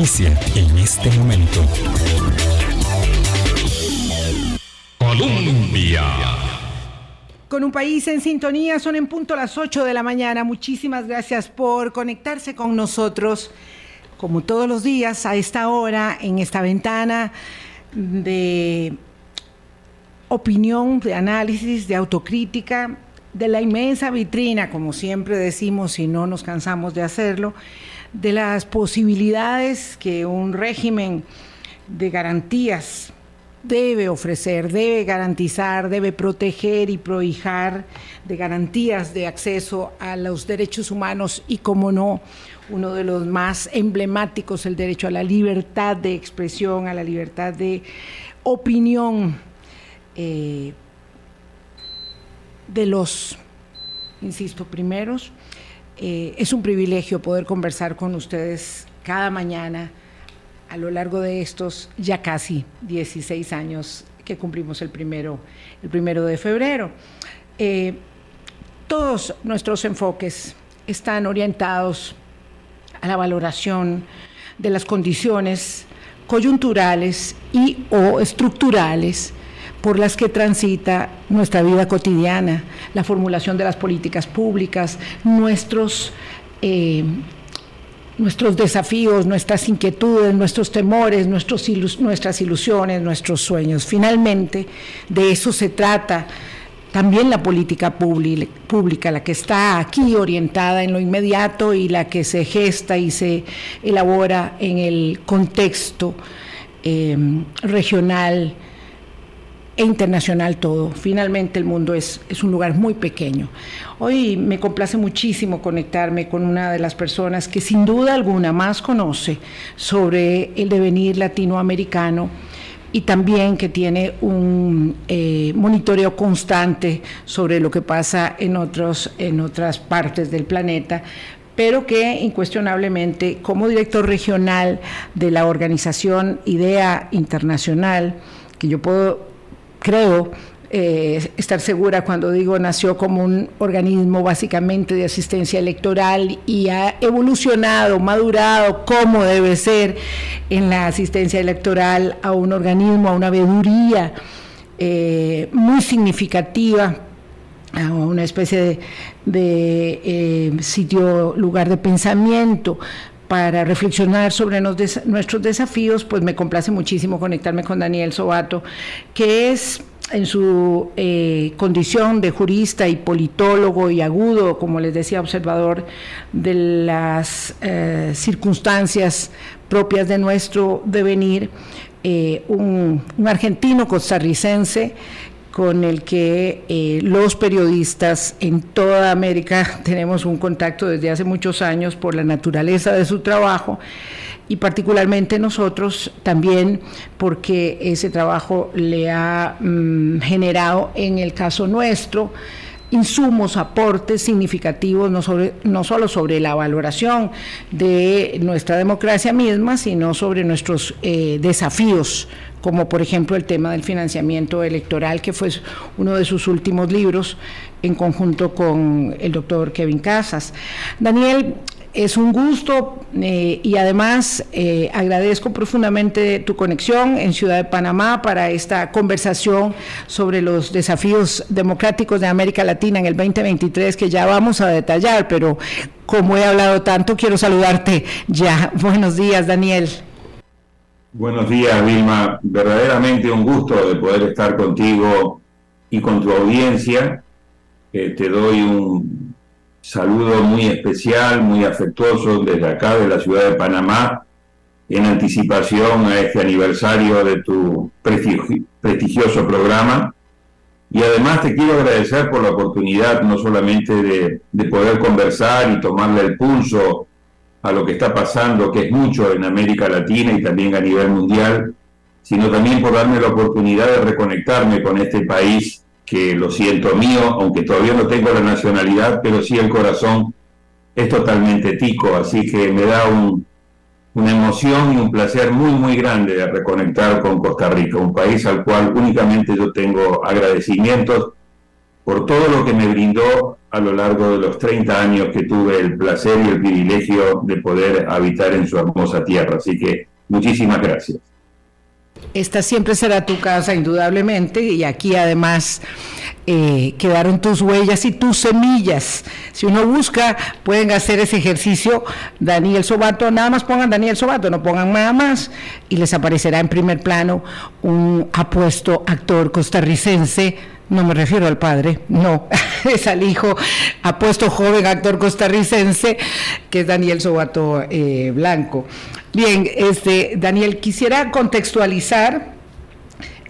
inicia en este momento. Colombia. Con un país en sintonía, son en punto las 8 de la mañana. Muchísimas gracias por conectarse con nosotros, como todos los días, a esta hora, en esta ventana de opinión, de análisis, de autocrítica, de la inmensa vitrina, como siempre decimos y no nos cansamos de hacerlo, de las posibilidades que un régimen de garantías debe ofrecer, debe garantizar, debe proteger y prohijar de garantías de acceso a los derechos humanos y, como no, uno de los más emblemáticos, el derecho a la libertad de expresión, a la libertad de opinión eh, de los, insisto, primeros. Eh, es un privilegio poder conversar con ustedes cada mañana a lo largo de estos ya casi 16 años que cumplimos el primero, el primero de febrero. Eh, todos nuestros enfoques están orientados a la valoración de las condiciones coyunturales y o estructurales por las que transita nuestra vida cotidiana, la formulación de las políticas públicas, nuestros eh, nuestros desafíos, nuestras inquietudes, nuestros temores, nuestros nuestras ilusiones, nuestros sueños. Finalmente, de eso se trata también la política pública, la que está aquí orientada en lo inmediato y la que se gesta y se elabora en el contexto eh, regional e internacional todo. Finalmente el mundo es, un lugar muy pequeño. Hoy me complace muchísimo conectarme con una de las personas que sin duda alguna más conoce sobre el devenir latinoamericano y también que tiene un eh, monitoreo constante sobre lo que pasa en, otros, en otras partes del planeta, pero que incuestionablemente como director regional de la organización IDEA Internacional, que yo puedo creo eh, estar segura cuando digo nació como un organismo básicamente de asistencia electoral y ha evolucionado, madurado como debe ser en la asistencia electoral a un organismo, a una veeduría eh, muy significativa a una especie de, eh, sitio, lugar de pensamiento para reflexionar sobre nuestros desafíos, pues me complace muchísimo conectarme con Daniel Sobato, que es en su eh, condición de jurista y politólogo y agudo, como les decía, observador de las eh, circunstancias propias de nuestro devenir, eh, un, un, argentino costarricense con el que eh, los periodistas en toda América tenemos un contacto desde hace muchos años por la naturaleza de su trabajo y particularmente nosotros también porque ese trabajo le ha mm, generado en el caso nuestro insumos, aportes significativos, no, sobre, no solo sobre la valoración de nuestra democracia misma, sino sobre nuestros eh, desafíos, como por ejemplo el tema del financiamiento electoral, que fue uno de sus últimos libros en conjunto con el doctor Kevin Casas. Daniel, es un gusto eh, y además eh, agradezco profundamente tu conexión en Ciudad de Panamá para esta conversación sobre los desafíos democráticos de América Latina en el 2023 que ya vamos a detallar, pero como he hablado tanto, quiero saludarte ya. Buenos días, Daniel. Buenos días, Vilma. Verdaderamente un gusto de poder estar contigo y con tu audiencia. Eh, te doy un saludo muy especial, muy afectuoso desde acá, de la ciudad de Panamá, en anticipación a este aniversario de tu prestigioso programa. Y además te quiero agradecer por la oportunidad no solamente de, de, poder conversar y tomarle el pulso a lo que está pasando, que es mucho en América Latina y también a nivel mundial, sino también por darme la oportunidad de reconectarme con este país que lo siento mío, aunque todavía no tengo la nacionalidad, pero sí el corazón es totalmente tico, así que me da una emoción y un placer muy, muy grande de reconectar con Costa Rica, un país al cual únicamente yo tengo agradecimientos por todo lo que me brindó a lo largo de los 30 años que tuve el placer y el privilegio de poder habitar en su hermosa tierra. Así que muchísimas gracias. Esta siempre será tu casa, indudablemente, y aquí además eh, quedaron tus huellas y tus semillas. Si uno busca, pueden hacer ese ejercicio. Daniel Sobato, nada más pongan Daniel Sobato, no pongan nada más, y les aparecerá en primer plano un apuesto actor costarricense no me refiero al padre, no, es al hijo apuesto joven actor costarricense, que es Daniel Sobato eh, Blanco. Bien, este, Daniel, quisiera contextualizar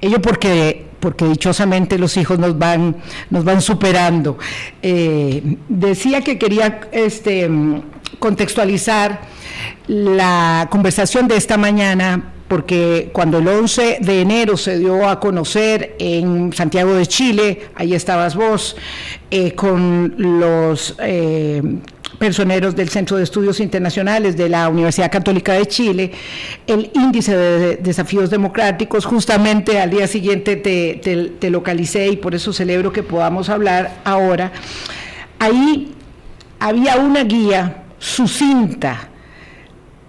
ello porque porque dichosamente los hijos nos van, nos van superando. Eh, decía que quería este, contextualizar la conversación de esta mañana porque cuando el 11 de enero se dio a conocer en Santiago de Chile, ahí estabas vos, eh, con los eh, personeros del Centro de Estudios Internacionales de la Universidad Católica de Chile, el índice de desafíos democráticos, justamente al día siguiente te, te localicé y por eso celebro que podamos hablar ahora. Ahí había una guía sucinta,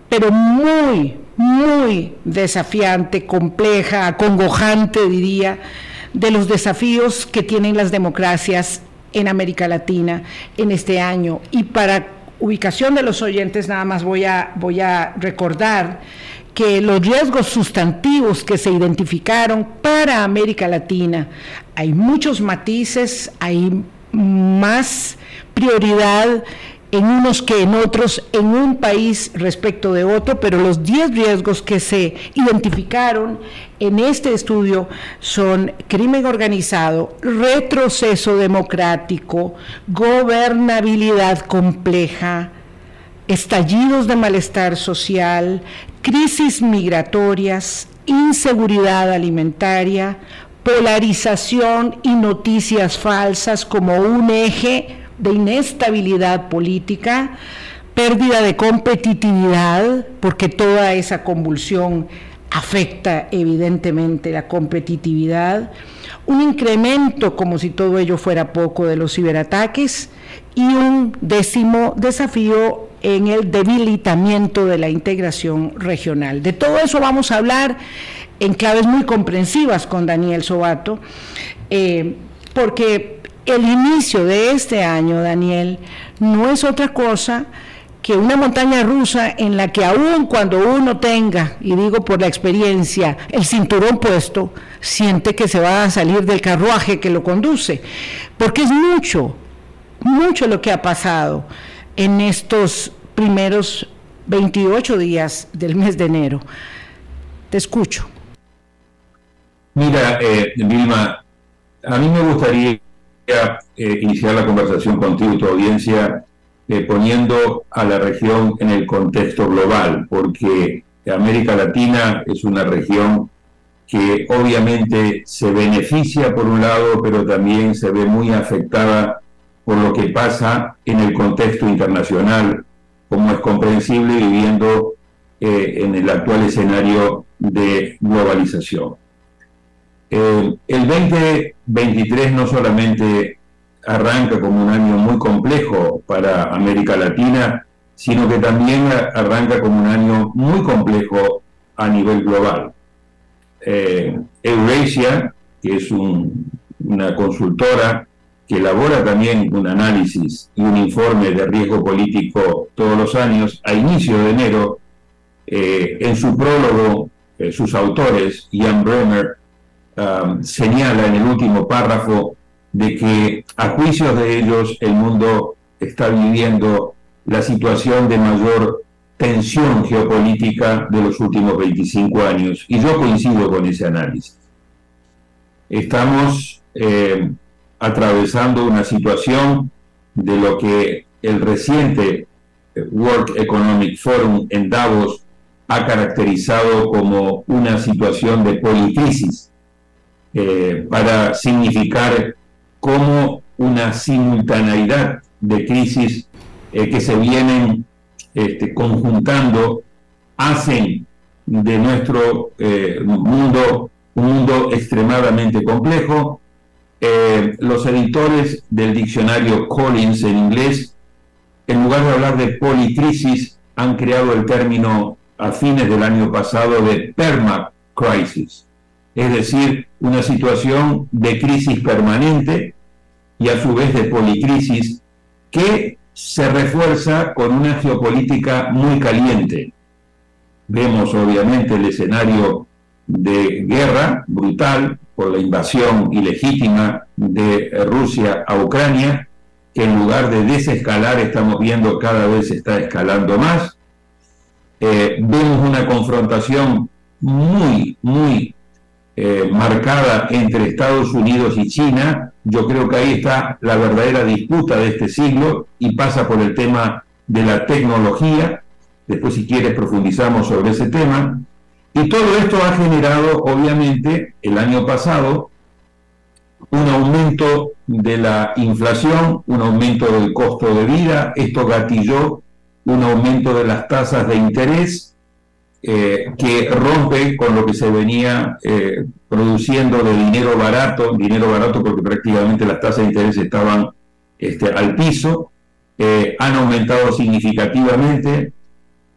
pero muy, muy desafiante, compleja, acongojante, diría, de los desafíos que tienen las democracias en América Latina en este año. Y para ubicación de los oyentes, nada más voy a, voy a recordar que los riesgos sustantivos que se identificaron para América Latina, hay muchos matices, hay más prioridad en unos que en otros, en un país respecto de otro, pero los 10 riesgos que se identificaron en este estudio son crimen organizado, retroceso democrático, gobernabilidad compleja, estallidos de malestar social, crisis migratorias, inseguridad alimentaria, polarización y noticias falsas como un eje de inestabilidad política, pérdida de competitividad, porque toda esa convulsión afecta evidentemente la competitividad, un incremento, como si todo ello fuera poco, de los ciberataques y un décimo desafío en el debilitamiento de la integración regional. De todo eso vamos a hablar en claves muy comprensivas con Daniel Sobato, eh, porque el inicio de este año, Daniel, no es otra cosa que una montaña rusa en la que aún cuando uno tenga, y digo por la experiencia, el cinturón puesto, siente que se va a salir del carruaje que lo conduce, porque es mucho, mucho lo que ha pasado en estos primeros 28 días del mes de enero. Te escucho. Mira, eh, Vilma, a mí me gustaría eh, iniciar la conversación contigo y tu audiencia eh, poniendo a la región en el contexto global, porque América Latina es una región que obviamente se beneficia por un lado, pero también se ve muy afectada por lo que pasa en el contexto internacional, como es comprensible viviendo eh, en el actual escenario de globalización. Eh, el 20 23 no solamente arranca como un año muy complejo para América Latina, sino que también arranca como un año muy complejo a nivel global. Eh, Eurasia, que es una consultora que elabora también un análisis y un informe de riesgo político todos los años, a inicio de enero, eh, en su prólogo, eh, sus autores, Ian Bremer Um, señala en el último párrafo de que a juicios de ellos el mundo está viviendo la situación de mayor tensión geopolítica de los últimos 25 años. Y yo coincido con ese análisis. Estamos eh, atravesando una situación de lo que el reciente eh, World Economic Forum en Davos ha caracterizado como una situación de policrisis eh, para significar como una simultaneidad de crisis eh, que se vienen este, conjuntando hacen de nuestro eh, mundo un mundo extremadamente complejo. Los editores del diccionario Collins en inglés, en lugar de hablar de policrisis, han creado el término a fines del año pasado de permacrisis, es decir, una situación de crisis permanente y a su vez de policrisis que se refuerza con una geopolítica muy caliente. Vemos obviamente el escenario de guerra brutal por la invasión ilegítima de Rusia a Ucrania, que en lugar de desescalar estamos viendo cada vez está escalando más. Eh, vemos una confrontación muy, muy eh, marcada entre Estados Unidos y China. Yo creo que ahí está la verdadera disputa de este siglo y pasa por el tema de la tecnología. Después, si quieres, profundizamos sobre ese tema. Y todo esto ha generado, obviamente, el año pasado, un aumento de la inflación, un aumento del costo de vida. Esto gatilló un aumento de las tasas de interés eh, que rompe con lo que se venía eh, produciendo de dinero barato, dinero barato porque prácticamente las tasas de interés estaban este, al piso, eh, han aumentado significativamente.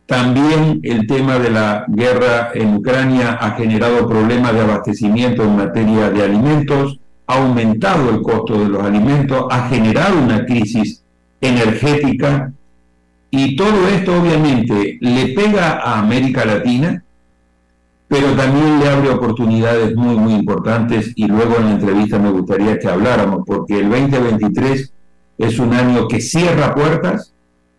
También el tema de la guerra en Ucrania ha generado problemas de abastecimiento en materia de alimentos, ha aumentado el costo de los alimentos, ha generado una crisis energética y todo esto obviamente le pega a América Latina, pero también le abre oportunidades muy, muy importantes y luego en la entrevista me gustaría que habláramos, porque el 2023 es un año que cierra puertas,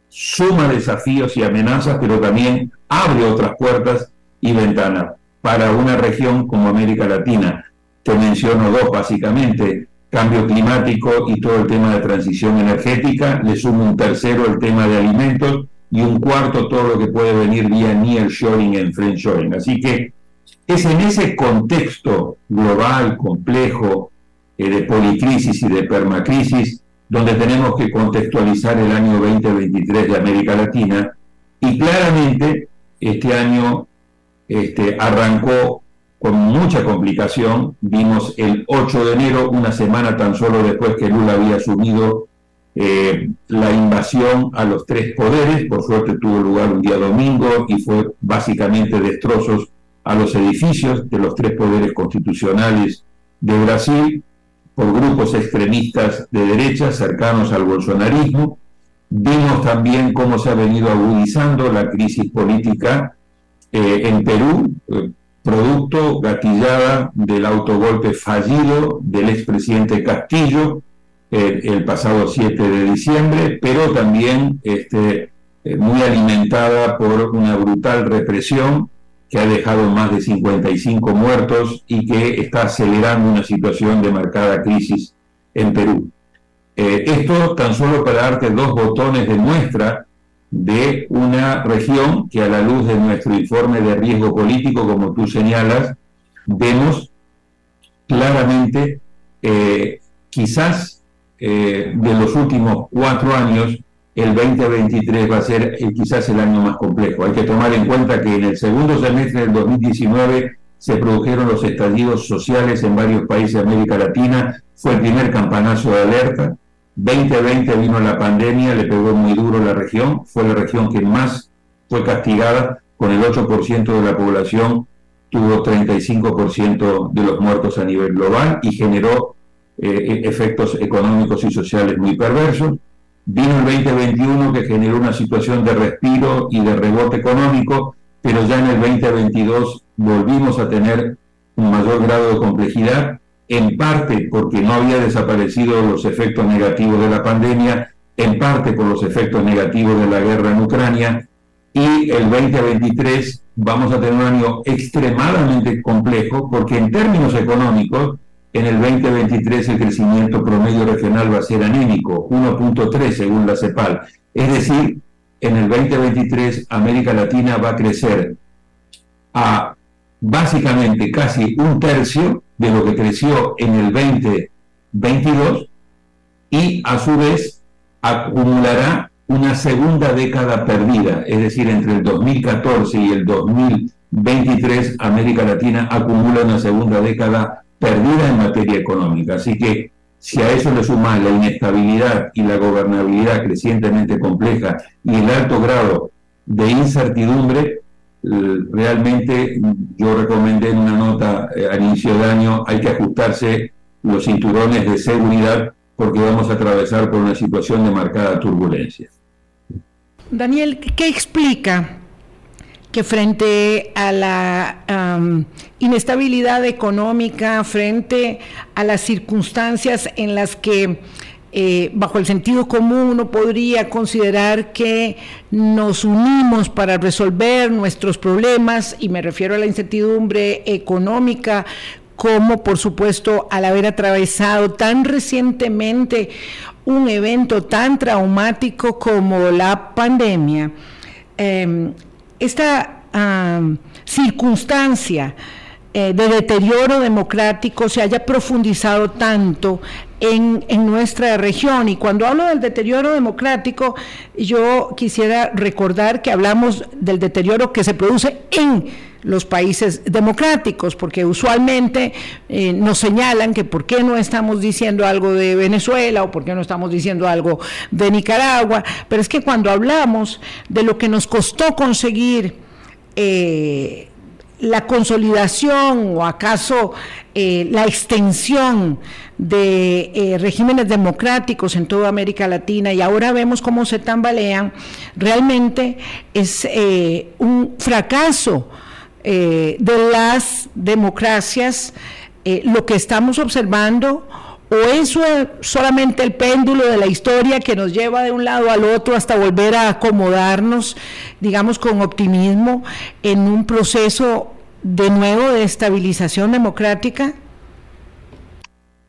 suma desafíos y amenazas, pero también abre otras puertas y ventanas para una región como América Latina. Te menciono dos básicamente, cambio climático y todo el tema de transición energética, le sumo un tercero el tema de alimentos y un cuarto todo lo que puede venir vía nearshoring y friendshoring. Así que es en ese contexto global, complejo, eh, de policrisis y de permacrisis, donde tenemos que contextualizar el año 2023 de América Latina y claramente este año este, arrancó con mucha complicación. Vimos el 8 de enero, una semana tan solo después que Lula había asumido eh, la invasión a los tres poderes. Por suerte tuvo lugar un día domingo y fue básicamente destrozos a los edificios de los tres poderes constitucionales de Brasil por grupos extremistas de derecha cercanos al bolsonarismo. Vimos también cómo se ha venido agudizando la crisis política eh, en Perú, eh, producto gatillada del autogolpe fallido del expresidente Castillo el pasado 7 de diciembre, pero también este, eh, muy alimentada por una brutal represión que ha dejado más de 55 muertos y que está acelerando una situación de marcada crisis en Perú. Eh, esto tan solo para darte dos botones de muestra de una región que a la luz de nuestro informe de riesgo político, como tú señalas, vemos claramente, eh, quizás eh, de los últimos cuatro años, el 2023 va a ser eh, quizás el año más complejo. Hay que tomar en cuenta que en el segundo semestre del 2019 se produjeron los estallidos sociales en varios países de América Latina, fue el primer campanazo de alerta, 2020 vino la pandemia, le pegó muy duro la región, fue la región que más fue castigada, con el 8% de la población tuvo 35% de los muertos a nivel global y generó eh, efectos económicos y sociales muy perversos. Vino el 2021 que generó una situación de respiro y de rebote económico, pero ya en el 2022 volvimos a tener un mayor grado de complejidad en parte porque no había desaparecido los efectos negativos de la pandemia, en parte por los efectos negativos de la guerra en Ucrania, y el 2023 vamos a tener un año extremadamente complejo porque en términos económicos, en el 2023 el crecimiento promedio regional va a ser anémico, 1.3 según la CEPAL. Es decir, en el 2023 América Latina va a crecer a básicamente casi un tercio de lo que creció en el 2022 y a su vez acumulará una segunda década perdida, es decir, entre el 2014 y el 2023 América Latina acumula una segunda década perdida en materia económica. Así que Si a eso le sumas la inestabilidad y la gobernabilidad crecientemente compleja y el alto grado de incertidumbre, realmente yo recomendé en una nota eh, al inicio de año, hay que ajustarse los cinturones de seguridad porque vamos a atravesar por una situación de marcada turbulencia. Daniel, ¿qué explica que frente a la inestabilidad económica, frente a las circunstancias en las que eh, bajo el sentido común uno podría considerar que nos unimos para resolver nuestros problemas, y me refiero a la incertidumbre económica, como por supuesto al haber atravesado tan recientemente un evento tan traumático como la pandemia, em, esta circunstancia eh, de deterioro democrático se haya profundizado tanto en, en, nuestra región. Y cuando hablo del deterioro democrático, yo quisiera recordar que hablamos del deterioro que se produce en los países democráticos, porque usualmente eh, nos señalan que por qué no estamos diciendo algo de Venezuela o por qué no estamos diciendo algo de Nicaragua, pero es que cuando hablamos de lo que nos costó conseguir eh, la consolidación o acaso eh, la extensión de regímenes democráticos en toda América Latina y ahora vemos cómo se tambalean, realmente es un fracaso eh, de las democracias, eh, lo que estamos observando o es solamente el péndulo de la historia que nos lleva de un lado al otro hasta volver a acomodarnos, digamos, con optimismo en un proceso de nuevo de estabilización democrática?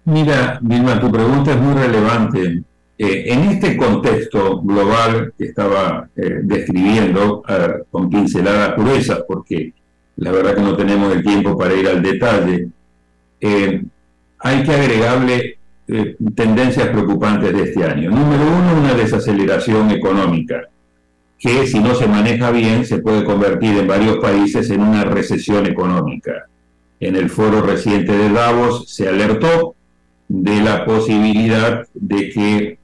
Mira, Vilma, tu pregunta es muy relevante. Eh, en este contexto global que estaba describiendo con pinceladas gruesas, porque la verdad que no tenemos el tiempo para ir al detalle, eh, hay que agregarle eh, tendencias preocupantes de este año. Número uno, una desaceleración económica, que si no se maneja bien se puede convertir en varios países en una recesión económica. En el foro reciente de Davos se alertó de la posibilidad de que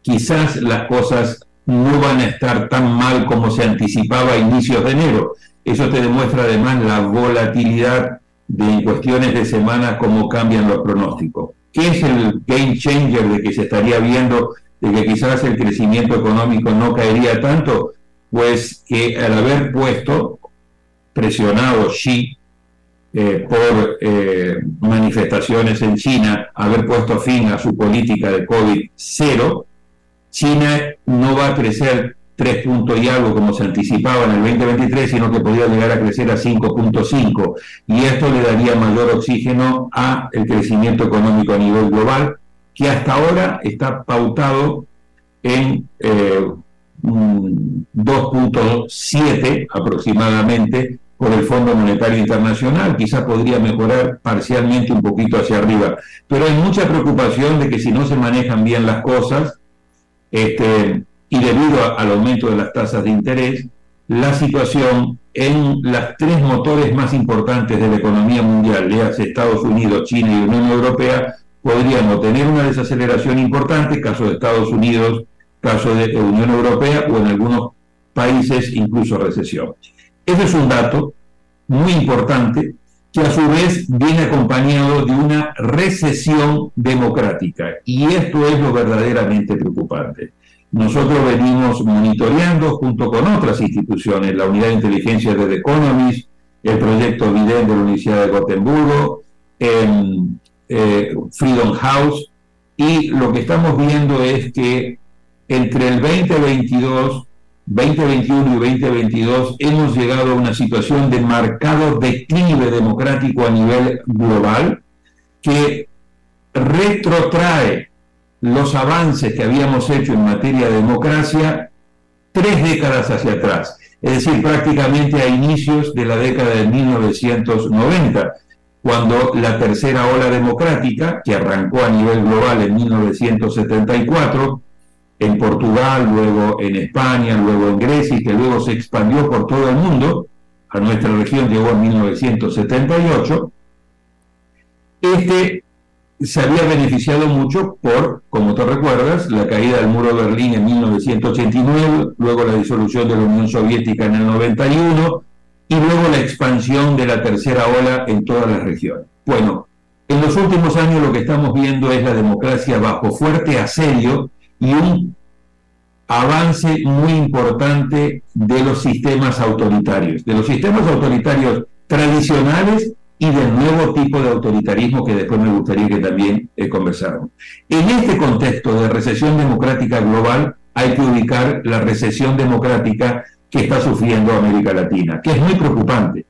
quizás las cosas no van a estar tan mal como se anticipaba a inicios de enero. Eso te demuestra además la volatilidad de cuestiones de semanas, cómo cambian los pronósticos. ¿Qué es el game changer de que se estaría viendo de que quizás el crecimiento económico no caería tanto? Pues que al haber puesto, presionado Xi eh, por eh, manifestaciones en China, haber puesto fin a su política de COVID cero, China no va a crecer 3 puntos y algo como se anticipaba en el 2023, sino que podría llegar a crecer a 5.5 y esto le daría mayor oxígeno a el crecimiento económico a nivel global, que hasta ahora está pautado en 2.7 eh, aproximadamente por el Fondo Monetario Internacional, quizás podría mejorar parcialmente un poquito hacia arriba, pero hay mucha preocupación de que si no se manejan bien las cosas, este, y debido al aumento de las tasas de interés, la situación en las tres motores más importantes de la economía mundial, léase Estados Unidos, China y Unión Europea, podríamos tener una desaceleración importante, caso de Estados Unidos, caso de Unión Europea o en algunos países incluso recesión. Ese es un dato muy importante que a su vez viene acompañado de una recesión democrática y esto es lo verdaderamente preocupante. Nosotros venimos monitoreando junto con otras instituciones, la Unidad de Inteligencia de The Economist, el proyecto VIDEN de la Universidad de Gotemburgo, en, eh, Freedom House, y lo que estamos viendo es que entre el 2022, 2021 y 2022 hemos llegado a una situación de marcado declive democrático a nivel global que retrotrae los avances que habíamos hecho en materia de democracia tres décadas hacia atrás, es decir, prácticamente a inicios de la década de 1990, cuando la tercera ola democrática, que arrancó a nivel global en 1974, en Portugal, luego en España, luego en Grecia, y que luego se expandió por todo el mundo, a nuestra región llegó en 1978, este se había beneficiado mucho por, como te recuerdas, la caída del muro de Berlín en 1989, luego la disolución de la Unión Soviética en el 91 y luego la expansión de la tercera ola en todas las regiones. Bueno, en los últimos años lo que estamos viendo es la democracia bajo fuerte asedio y un avance muy importante de los sistemas autoritarios, de los sistemas autoritarios tradicionales y del nuevo tipo de autoritarismo que después me gustaría que también eh, conversáramos. En este contexto de recesión democrática global hay que ubicar la recesión democrática que está sufriendo América Latina, que es muy preocupante.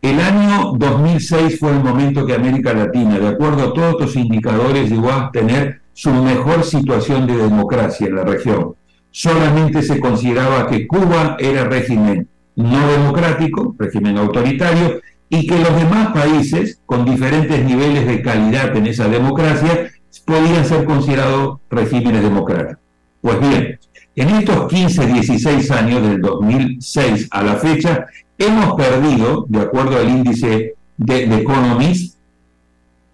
El año 2006 fue el momento que América Latina, de acuerdo a todos los indicadores, llegó a tener su mejor situación de democracia en la región. Solamente se consideraba que Cuba era régimen no democrático, régimen autoritario, y que los demás países, con diferentes niveles de calidad en esa democracia, podían ser considerados regímenes democráticos. Pues bien, en estos 15, 16 años, del 2006 a la fecha, hemos perdido, de acuerdo al índice de, Economist,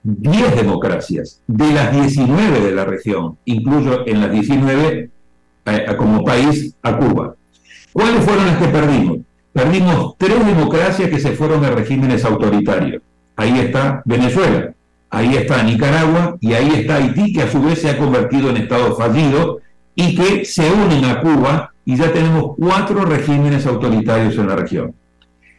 10 democracias de las 19 de la región, incluso en las 19 eh, como país a Cuba. ¿Cuáles fueron las que perdimos? Perdimos tres democracias que se fueron a regímenes autoritarios. Ahí está Venezuela, ahí está Nicaragua y ahí está Haití, que a su vez se ha convertido en Estado fallido y que se unen a Cuba y ya tenemos cuatro regímenes autoritarios en la región.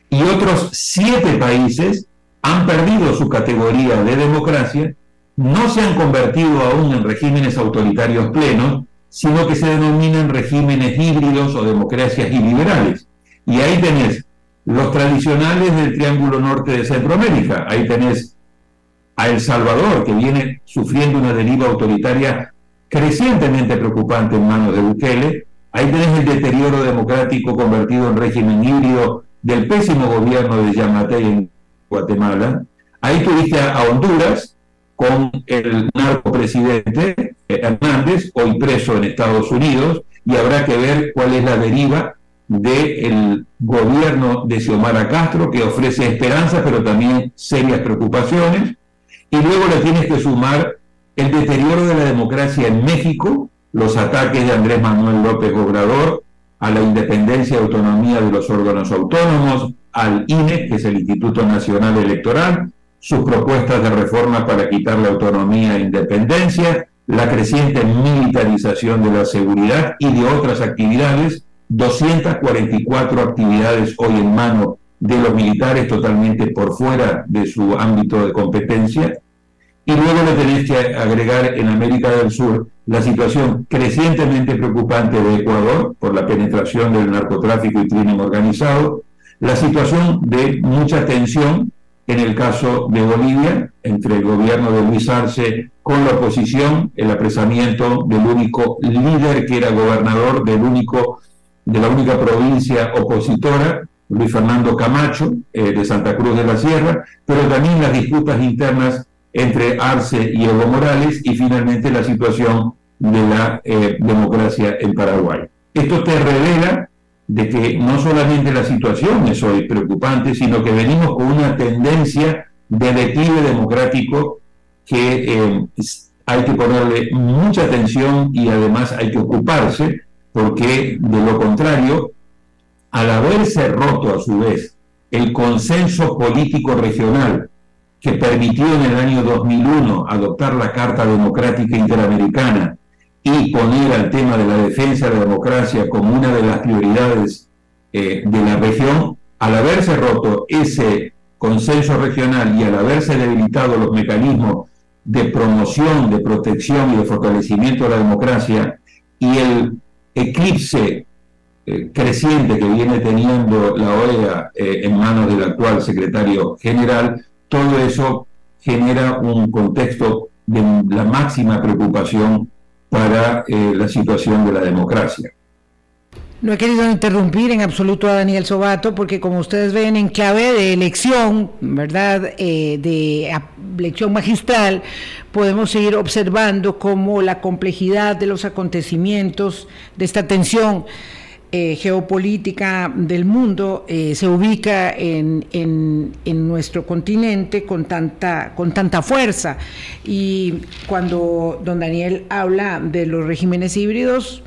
Y otros siete países han perdido su categoría de democracia, no se han convertido aún en regímenes autoritarios plenos, sino que se denominan regímenes híbridos o democracias iliberales. Y ahí tenés los tradicionales del Triángulo Norte de Centroamérica. Ahí tenés a El Salvador, que viene sufriendo una deriva autoritaria crecientemente preocupante en manos de Bukele. Ahí tenés el deterioro democrático convertido en régimen híbrido del pésimo gobierno de Yamatei en Guatemala. Ahí tuviste a, Honduras con el narcopresidente eh, Hernández, hoy preso en Estados Unidos, y habrá que ver cuál es la deriva del gobierno de Xiomara Castro, que ofrece esperanza, pero también serias preocupaciones. Y luego le tienes que sumar el deterioro de la democracia en México, los ataques de Andrés Manuel López Obrador a la independencia y autonomía de los órganos autónomos, al INE, que es el Instituto Nacional Electoral, sus propuestas de reforma para quitar la autonomía e independencia, la creciente militarización de la seguridad y de otras actividades 244 actividades hoy en mano de los militares totalmente por fuera de su ámbito de competencia. Y luego le tenés que agregar en América del Sur la situación crecientemente preocupante de Ecuador por la penetración del narcotráfico y crimen organizado, la situación de mucha tensión en el caso de Bolivia entre el gobierno de Luis Arce con la oposición, el apresamiento del único líder que era gobernador del único de la única provincia opositora, Luis Fernando Camacho, eh, de Santa Cruz de la Sierra, pero también las disputas internas entre Arce y Evo Morales y finalmente la situación de la eh, democracia en Paraguay. Esto te revela de que no solamente la situación es hoy preocupante, sino que venimos con una tendencia de declive democrático que eh, hay que ponerle mucha atención y además hay que ocuparse porque de lo contrario, al haberse roto a su vez el consenso político regional que permitió en el año 2001 adoptar la Carta Democrática Interamericana y poner al tema de la defensa de la democracia como una de las prioridades eh, de la región, al haberse roto ese consenso regional y al haberse debilitado los mecanismos de promoción, de protección y de fortalecimiento de la democracia y el eclipse eh, creciente que viene teniendo la OEA eh, en manos del actual secretario general, todo eso genera un contexto de la máxima preocupación para eh, la situación de la democracia. No he querido interrumpir en absoluto a Daniel Sobato porque como ustedes ven en clave de elección, ¿verdad? de elección magistral, podemos seguir observando cómo la complejidad de los acontecimientos, de esta tensión, eh, geopolítica del mundo eh, se ubica en, en, nuestro continente con tanta, con tanta fuerza. Y cuando don Daniel habla de los regímenes híbridos,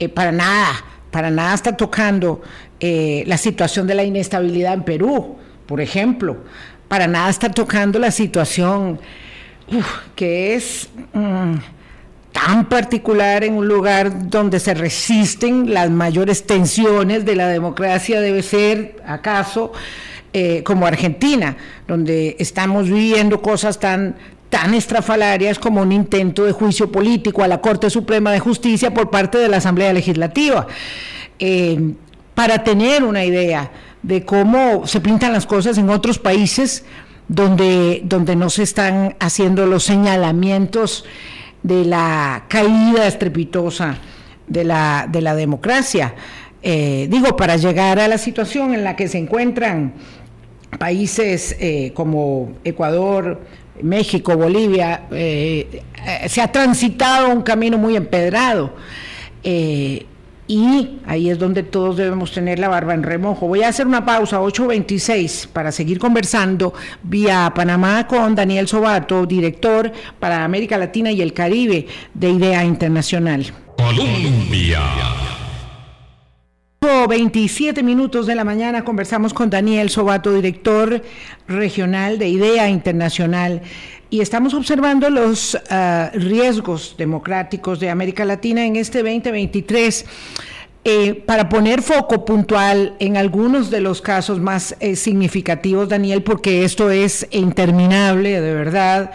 eh, para nada, para nada está tocando la situación de la inestabilidad en Perú, por ejemplo. Para nada está tocando la situación que es... Mm, tan particular en un lugar donde se resisten las mayores tensiones de la democracia debe ser, acaso, eh, como Argentina, donde estamos viviendo cosas tan tan estrafalarias como un intento de juicio político a la Corte Suprema de Justicia por parte de la Asamblea Legislativa. Eh, para tener una idea de cómo se pintan las cosas en otros países donde, donde no se están haciendo los señalamientos de la caída estrepitosa de la, de la democracia. Eh, digo, para llegar a la situación en la que se encuentran países eh, como Ecuador, México, Bolivia, eh, se ha transitado un camino muy empedrado. Y ahí es donde todos debemos tener la barba en remojo. Voy a hacer una pausa, 8.26, para seguir conversando vía Panamá con Daniel Sobato, director para América Latina y el Caribe de IDEA Internacional. Colombia. 27 minutos de la mañana conversamos con Daniel Sobato, director regional de IDEA Internacional y estamos observando los ah, riesgos democráticos de América Latina en este 2023. Eh, para poner foco puntual en algunos de los casos más eh, significativos, Daniel, porque esto es interminable, de verdad,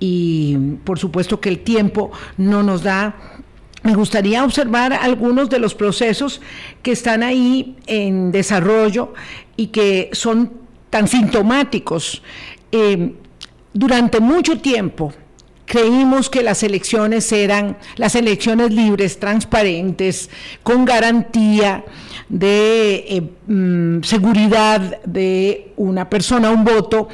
y por supuesto que el tiempo no nos da. Me gustaría observar algunos de los procesos que están ahí en desarrollo y que son tan sintomáticos. Eh, durante mucho tiempo creímos que las elecciones eran las elecciones libres, transparentes, con garantía de eh, mm, seguridad de una persona, un voto,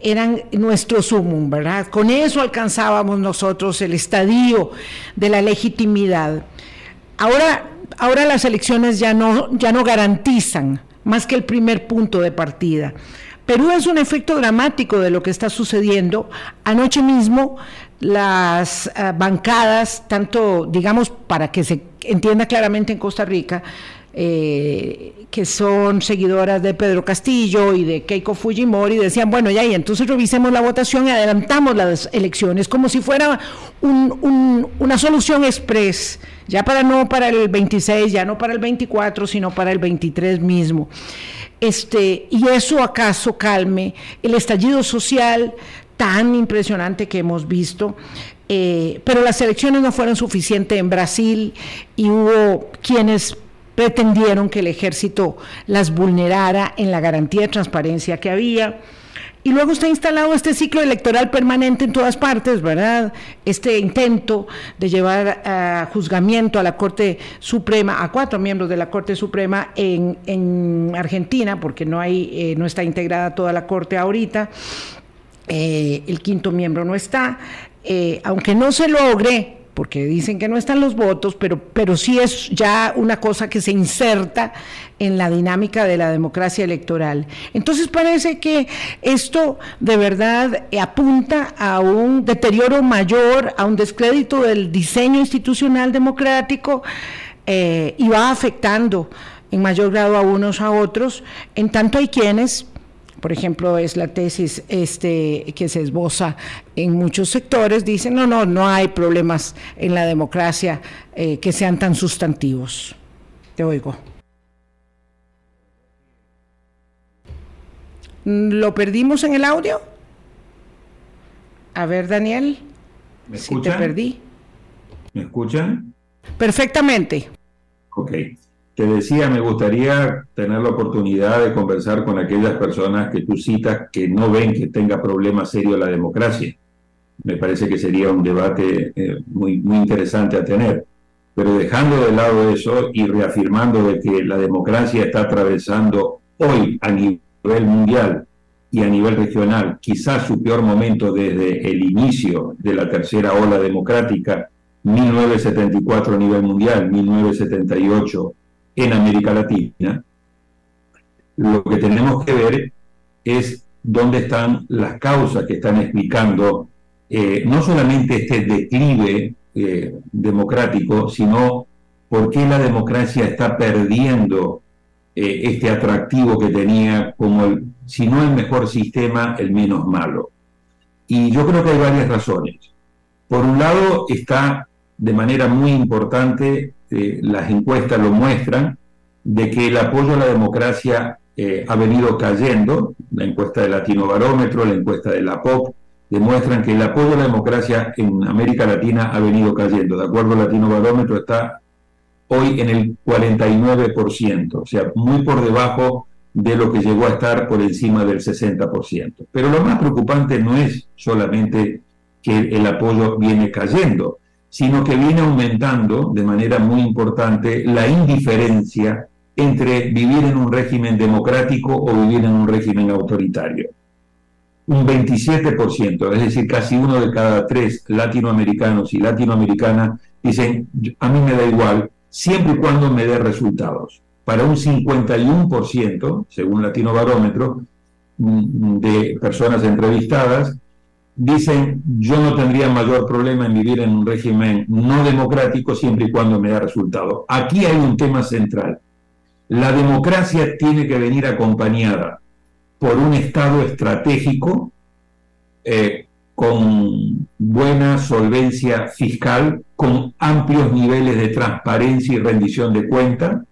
eran nuestro sumum, ¿verdad? Con eso alcanzábamos nosotros el estadio de la legitimidad. Ahora, ahora las elecciones ya no, ya no garantizan más que el primer punto de partida. Perú es un efecto dramático de lo que está sucediendo. Anoche mismo las eh, bancadas, tanto, digamos, para que se entienda claramente en Costa Rica, eh, que son seguidoras de Pedro Castillo y de Keiko Fujimori, decían, bueno, ya, y entonces revisemos la votación y adelantamos las elecciones, como si fuera una solución express, ya para no para el 26, ya no para el 24, sino para el 23 mismo. Este, y eso acaso calme el estallido social tan impresionante que hemos visto. Eh, pero las elecciones no fueron suficientes en Brasil y hubo quienes pretendieron que el ejército las vulnerara en la garantía de transparencia que había. Y luego está instalado este ciclo electoral permanente en todas partes, ¿verdad? Este intento de llevar a juzgamiento a la Corte Suprema, a cuatro miembros de la Corte Suprema en, Argentina, porque no, hay, eh, no está integrada toda la Corte ahorita. Eh, el quinto miembro no está. Eh, aunque no se logre porque dicen que no están los votos, pero, pero sí es ya una cosa que se inserta en la dinámica de la democracia electoral. Entonces parece que esto de verdad apunta a un deterioro mayor, a un descrédito del diseño institucional democrático eh, y va afectando en mayor grado a unos a otros, en tanto hay quienes por ejemplo, es la tesis este, que se esboza en muchos sectores, dicen, no, no, no hay problemas en la democracia eh, que sean tan sustantivos. Te oigo. ¿Lo perdimos en el audio? A ver, Daniel. ¿Me si te perdí. ¿Me escuchan? Perfectamente. Ok. Te decía, me gustaría tener la oportunidad de conversar con aquellas personas que tú citas que no ven que tenga problemas serios la democracia. Me parece que sería un debate eh, muy, muy interesante a tener. Pero dejando de lado eso y reafirmando de que la democracia está atravesando hoy a nivel mundial y a nivel regional quizás su peor momento desde el inicio de la tercera ola democrática, 1974 a nivel mundial, 1978 en América Latina, lo que tenemos que ver es dónde están las causas que están explicando eh, no solamente este declive eh, democrático, sino por qué la democracia está perdiendo eh, este atractivo que tenía como, el, si no el mejor sistema, el menos malo. Y yo creo que hay varias razones. Por un lado está de manera muy importante, las encuestas lo muestran, de que el apoyo a la democracia ha venido cayendo, la encuesta del Latino Barómetro, la encuesta de la POP, demuestran que el apoyo a la democracia en América Latina ha venido cayendo. De acuerdo Latino Barómetro, está hoy en el 49%, o sea, muy por debajo de lo que llegó a estar por encima del 60%. Pero lo más preocupante no es solamente que el apoyo viene cayendo, sino que viene aumentando de manera muy importante la indiferencia entre vivir en un régimen democrático o vivir en un régimen autoritario un 27%, es decir, casi uno de cada tres latinoamericanos y latinoamericanas dicen, a mí me da igual, siempre y cuando me dé resultados. Para un 51%, según Latino Barómetro, mm, de personas entrevistadas, dicen, yo no tendría mayor problema en vivir en un régimen no democrático siempre y cuando me da resultados. Aquí hay un tema central. La democracia tiene que venir acompañada por un Estado estratégico eh, con buena solvencia fiscal, con amplios niveles de transparencia y rendición de cuentas,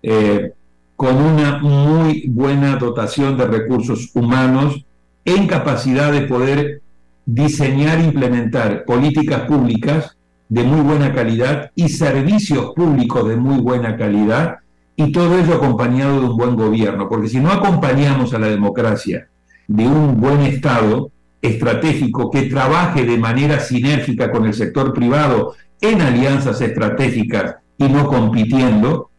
eh, con una muy buena dotación de recursos humanos, en capacidad de poder diseñar e implementar políticas públicas de muy buena calidad y servicios públicos de muy buena calidad y todo ello acompañado de un buen gobierno, porque si no acompañamos a la democracia de un buen Estado estratégico que trabaje de manera sinérgica con el sector privado en alianzas estratégicas y no compitiendo,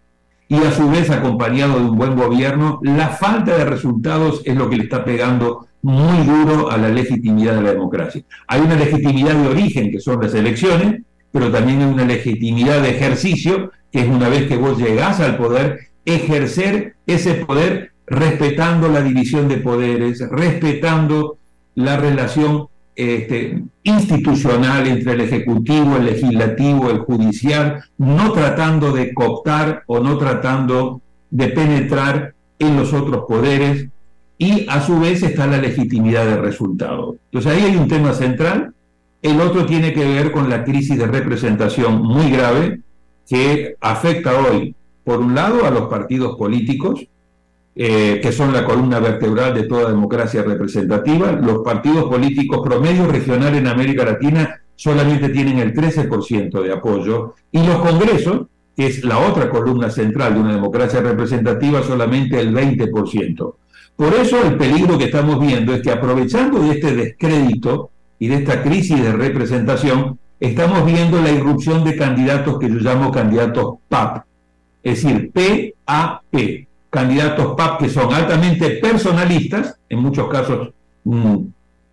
y a su vez acompañado de un buen gobierno, la falta de resultados es lo que le está pegando muy duro a la legitimidad de la democracia. Hay una legitimidad de origen, que son las elecciones, pero también hay una legitimidad de ejercicio, que es una vez que vos llegás al poder, ejercer ese poder respetando la división de poderes, respetando la relación este, institucional entre el Ejecutivo, el Legislativo, el Judicial, no tratando de cooptar o no tratando de penetrar en los otros poderes y a su vez está la legitimidad del resultado. Entonces ahí hay un tema central. El otro tiene que ver con la crisis de representación muy grave que afecta hoy, por un lado, a los partidos políticos, eh, que son la columna vertebral de toda democracia representativa. Los partidos políticos promedio regional en América Latina solamente tienen el 13% de apoyo y los congresos, que es la otra columna central de una democracia representativa, solamente el 20%. Por eso el peligro que estamos viendo es que aprovechando de este descrédito y de esta crisis de representación, estamos viendo la irrupción de candidatos que yo llamo candidatos PAP, es decir, PAP, candidatos PAP que son altamente personalistas, en muchos casos mm,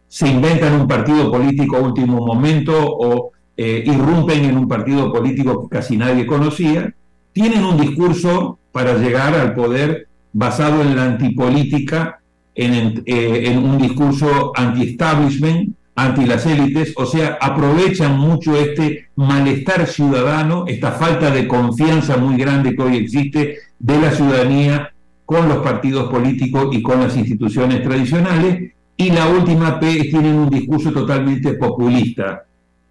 se inventan un partido político a último momento o eh, irrumpen en un partido político que casi nadie conocía, tienen un discurso para llegar al poder basado en la antipolítica, en, eh, en un discurso anti-establishment, anti las élites, o sea, aprovechan mucho este malestar ciudadano, esta falta de confianza muy grande que hoy existe de la ciudadanía con los partidos políticos y con las instituciones tradicionales. Y la última P tienen un discurso totalmente populista.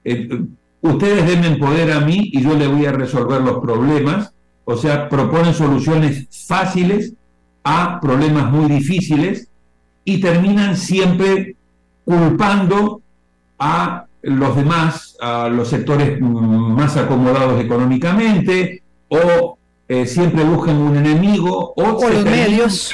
Eh, ustedes denme poder a mí y yo le voy a resolver los problemas. O sea, proponen soluciones fáciles a problemas muy difíciles y terminan siempre culpando a los demás, a los sectores más acomodados económicamente, o eh, siempre buscan un enemigo, o, los medios.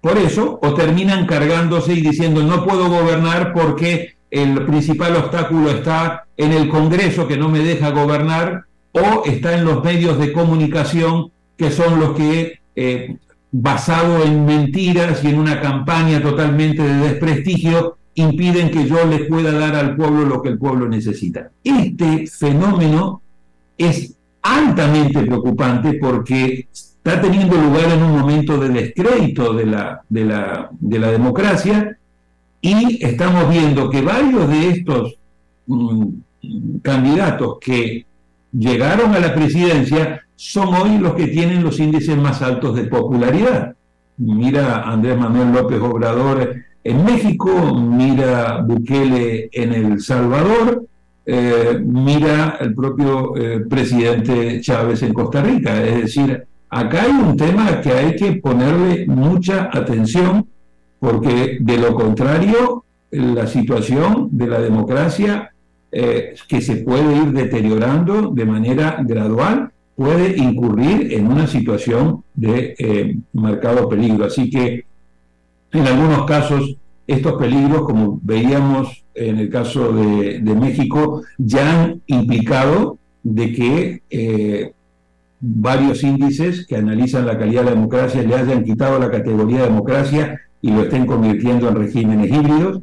Por eso, o terminan cargándose y diciendo no puedo gobernar porque el principal obstáculo está en el Congreso que no me deja gobernar, o está en los medios de comunicación que son los que eh, basado en mentiras y en una campaña totalmente de desprestigio, impiden que yo les pueda dar al pueblo lo que el pueblo necesita. Este fenómeno es altamente preocupante porque está teniendo lugar en un momento de descrédito de la, de la, de la democracia y estamos viendo que varios de estos mm, candidatos que llegaron a la presidencia son hoy los que tienen los índices más altos de popularidad. Mira Andrés Manuel López Obrador en México, mira Bukele en El Salvador, eh, mira el propio eh, presidente Chávez en Costa Rica. Es decir, acá hay un tema que hay que ponerle mucha atención porque de lo contrario la situación de la democracia eh, que se puede ir deteriorando de manera gradual puede incurrir en una situación de marcado peligro. Así que en algunos casos estos peligros, como veíamos en el caso de, México, ya han implicado de que eh, varios índices que analizan la calidad de la democracia le hayan quitado la categoría de democracia y lo estén convirtiendo en regímenes híbridos.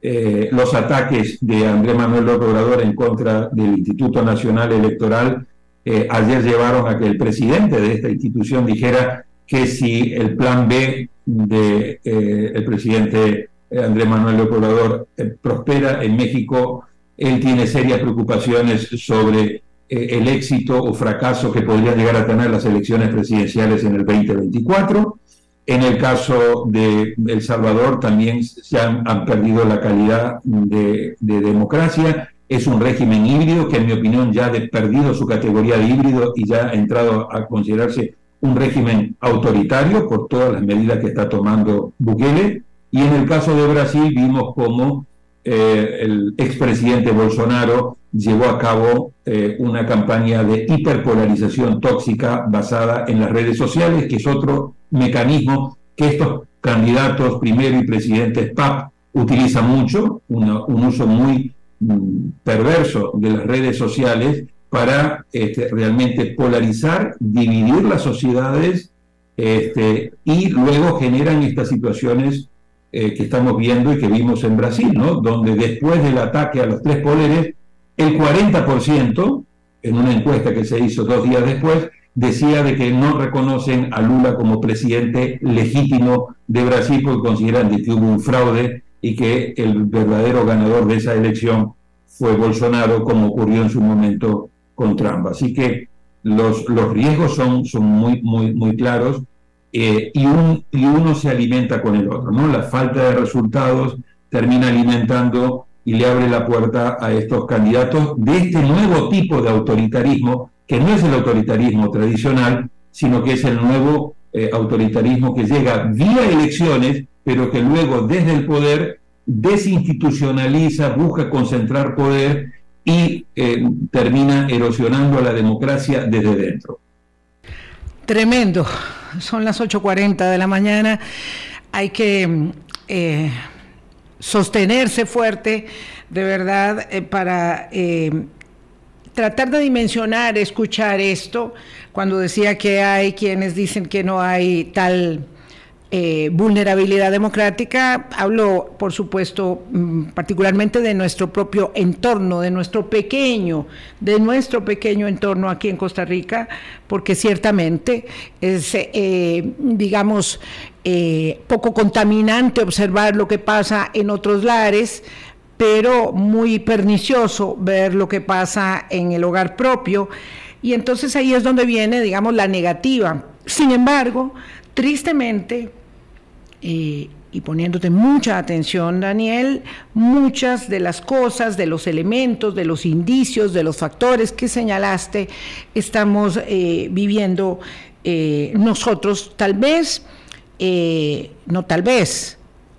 Eh, los ataques de Andrés Manuel López Obrador en contra del Instituto Nacional Electoral eh, ayer llevaron a que el presidente de esta institución dijera que si el plan B del de, el presidente eh, Andrés Manuel López Obrador eh, prospera en México, él tiene serias preocupaciones sobre eh, el éxito o fracaso que podrían llegar a tener las elecciones presidenciales en el 2024. En el caso de El Salvador también se han, perdido la calidad de, democracia. Es un régimen híbrido que en mi opinión ya ha perdido su categoría de híbrido y ya ha entrado a considerarse un régimen autoritario por todas las medidas que está tomando Bukele. Y en el caso de Brasil vimos cómo eh, el expresidente Bolsonaro llevó a cabo eh, una campaña de hiperpolarización tóxica basada en las redes sociales, que es otro mecanismo que estos candidatos, primero y presidentes PAP, utilizan mucho, un uso muy mm, perverso de las redes sociales para este, realmente polarizar, dividir las sociedades este, y luego generan estas situaciones eh, que estamos viendo y que vimos en Brasil, ¿no? donde después del ataque a los tres poderes, el 40%, en una encuesta que se hizo dos días después, decía de que no reconocen a Lula como presidente legítimo de Brasil porque consideran que hubo un fraude y que el verdadero ganador de esa elección fue Bolsonaro, como ocurrió en su momento con Trump. Así que los, los riesgos son, son muy, muy, muy claros eh, y, un, y uno se alimenta con el otro, ¿no? La falta de resultados termina alimentando y le abre la puerta a estos candidatos de este nuevo tipo de autoritarismo, que no es el autoritarismo tradicional, sino que es el nuevo eh, autoritarismo que llega vía elecciones, pero que luego desde el poder desinstitucionaliza, busca concentrar poder y eh, termina erosionando a la democracia desde dentro. Tremendo son las 8.40 de la mañana, hay que eh, sostenerse fuerte, de verdad, para tratar de dimensionar, escuchar esto, cuando decía que hay quienes dicen que no hay tal eh, vulnerabilidad democrática, hablo, por supuesto, mm, particularmente de nuestro propio entorno, de nuestro pequeño, de nuestro pequeño entorno aquí en Costa Rica, porque ciertamente es, eh, digamos, eh, poco contaminante observar lo que pasa en otros lares, pero muy pernicioso ver lo que pasa en el hogar propio. Y entonces ahí es donde viene, digamos, la negativa. Sin embargo, tristemente, y poniéndote mucha atención, Daniel, muchas de las cosas, de los elementos, de los indicios, de los factores que señalaste, estamos eh, viviendo eh, nosotros, tal vez, eh, no tal vez,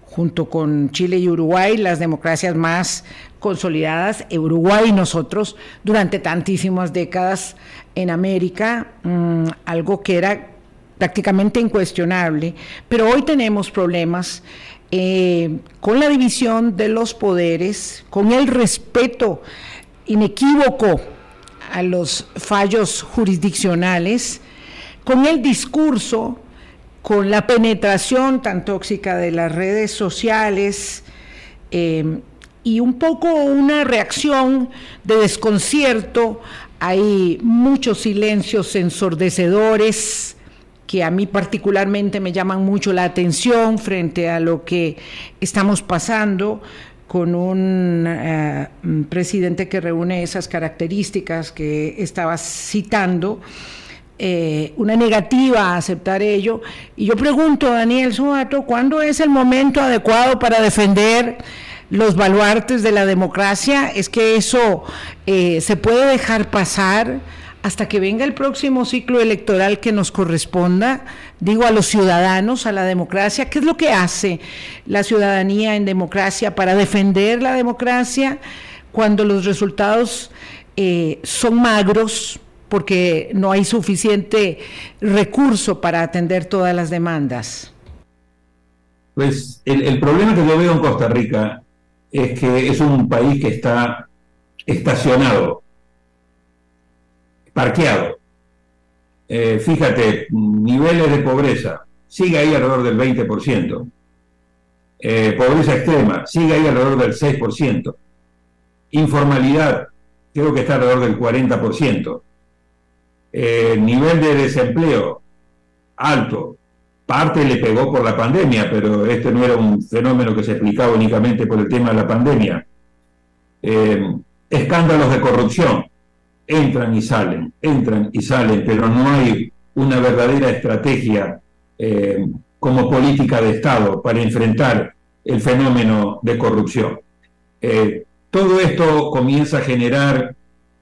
junto con Chile y Uruguay, las democracias más consolidadas, Uruguay y nosotros, durante tantísimas décadas en América, mm, algo que era prácticamente incuestionable, pero hoy tenemos problemas eh, con la división de los poderes, con el respeto inequívoco a los fallos jurisdiccionales, con el discurso, con la penetración tan tóxica de las redes sociales eh, y un poco una reacción de desconcierto. Hay muchos silencios ensordecedores que a mí particularmente me llaman mucho la atención frente a lo que estamos pasando con un eh, presidente que reúne esas características que estaba citando, eh, una negativa a aceptar ello. Y yo pregunto, Daniel Suato, ¿cuándo es el momento adecuado para defender los baluartes de la democracia? ¿Es que eso eh, se puede dejar pasar? hasta que venga el próximo ciclo electoral que nos corresponda, digo a los ciudadanos, a la democracia, ¿qué es lo que hace la ciudadanía en democracia para defender la democracia cuando los resultados eh, son magros porque no hay suficiente recurso para atender todas las demandas? Pues el, problema que yo veo en Costa Rica es que es un país que está estacionado parqueado. Eh, fíjate, niveles de pobreza, sigue ahí alrededor del 20%. Eh, pobreza extrema, sigue ahí alrededor del 6%. Informalidad, creo que está alrededor del 40%. Eh, nivel de desempleo, alto. Parte le pegó por la pandemia, pero este no era un fenómeno que se explicaba únicamente por el tema de la pandemia. escándalos de corrupción, entran y salen, entran y salen, pero no hay una verdadera estrategia eh, como política de Estado para enfrentar el fenómeno de corrupción. Eh, todo esto comienza a generar